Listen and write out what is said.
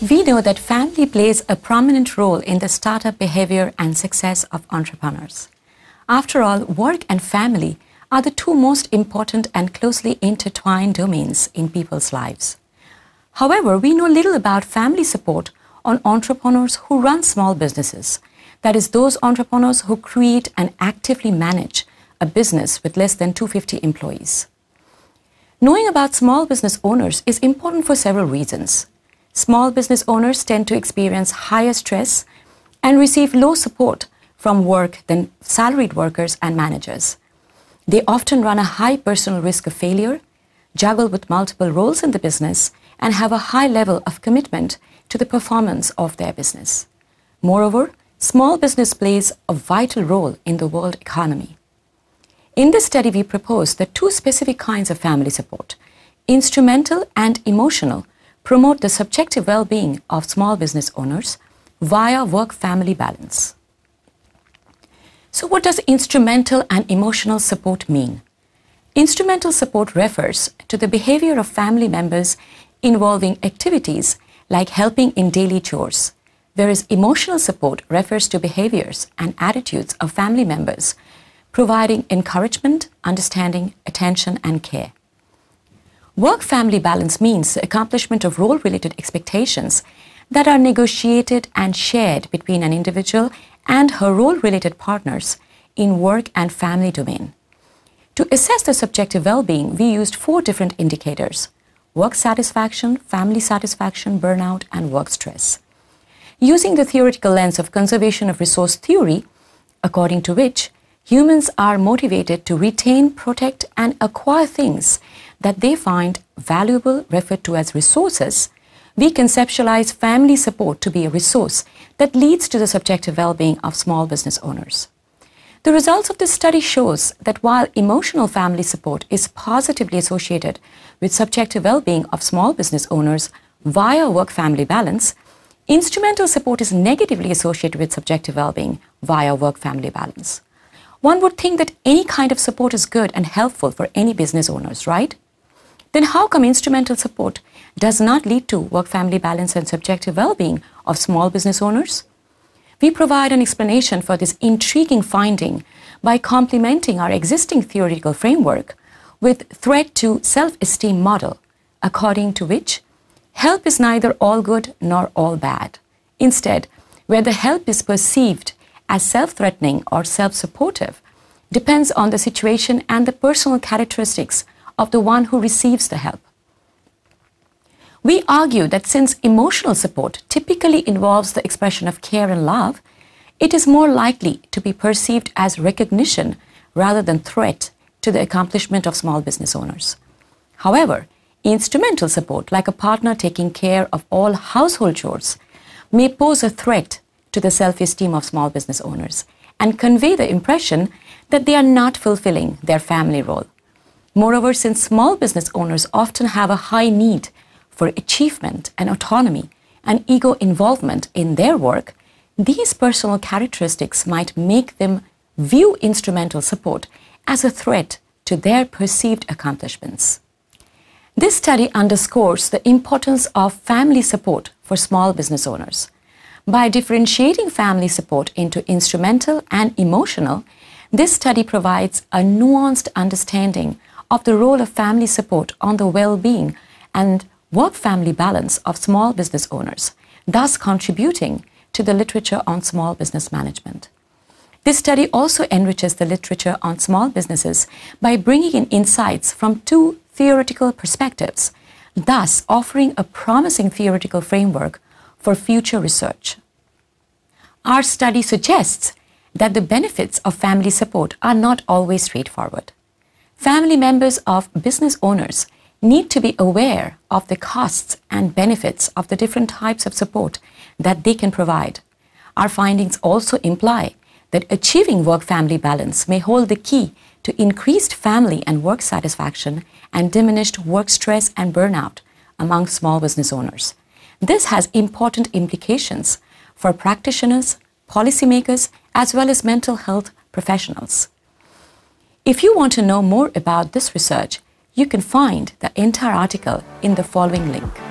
We know that family plays a prominent role in the startup behavior and success of entrepreneurs. After all, work and family are the two most important and closely intertwined domains in people's lives. However, we know little about family support on entrepreneurs who run small businesses. That is, those entrepreneurs who create and actively manage a business with less than 250 employees. Knowing about small business owners is important for several reasons. Small business owners tend to experience higher stress and receive low support from work than salaried workers and managers. They often run a high personal risk of failure, juggle with multiple roles in the business, and have a high level of commitment to the performance of their business. Moreover, small business plays a vital role in the world economy. In this study, we propose that two specific kinds of family support, instrumental and emotional, promote the subjective well being of small business owners via work family balance. So, what does instrumental and emotional support mean? Instrumental support refers to the behavior of family members involving activities like helping in daily chores, whereas emotional support refers to behaviors and attitudes of family members providing encouragement, understanding, attention, and care. Work family balance means the accomplishment of role related expectations that are negotiated and shared between an individual and her role related partners in work and family domain. To assess the subjective well being, we used four different indicators work satisfaction, family satisfaction, burnout, and work stress. Using the theoretical lens of conservation of resource theory, according to which humans are motivated to retain, protect, and acquire things that they find valuable, referred to as resources, we conceptualize family support to be a resource that leads to the subjective well-being of small business owners. The results of this study shows that while emotional family support is positively associated with subjective well-being of small business owners via work-family balance, instrumental support is negatively associated with subjective well-being via work-family balance. One would think that any kind of support is good and helpful for any business owners, right? Then how come instrumental support does not lead to work family balance and subjective well being of small business owners? We provide an explanation for this intriguing finding by complementing our existing theoretical framework with threat to self esteem model, according to which help is neither all good nor all bad. Instead, where the help is perceived as self threatening or self supportive depends on the situation and the personal characteristics of the one who receives the help. We argue that since emotional support typically involves the expression of care and love, it is more likely to be perceived as recognition rather than threat to the accomplishment of small business owners. However, instrumental support, like a partner taking care of all household chores, may pose a threat to the self esteem of small business owners and convey the impression that they are not fulfilling their family role. Moreover, since small business owners often have a high need for achievement and autonomy and ego involvement in their work, these personal characteristics might make them view instrumental support as a threat to their perceived accomplishments. This study underscores the importance of family support for small business owners. By differentiating family support into instrumental and emotional, this study provides a nuanced understanding of the role of family support on the well being and work family balance of small business owners, thus contributing to the literature on small business management. This study also enriches the literature on small businesses by bringing in insights from two theoretical perspectives, thus offering a promising theoretical framework for future research. Our study suggests that the benefits of family support are not always straightforward. Family members of business owners need to be aware of the costs and benefits of the different types of support that they can provide. Our findings also imply that achieving work family balance may hold the key to increased family and work satisfaction and diminished work stress and burnout among small business owners. This has important implications for practitioners, policymakers, as well as mental health professionals. If you want to know more about this research, you can find the entire article in the following link.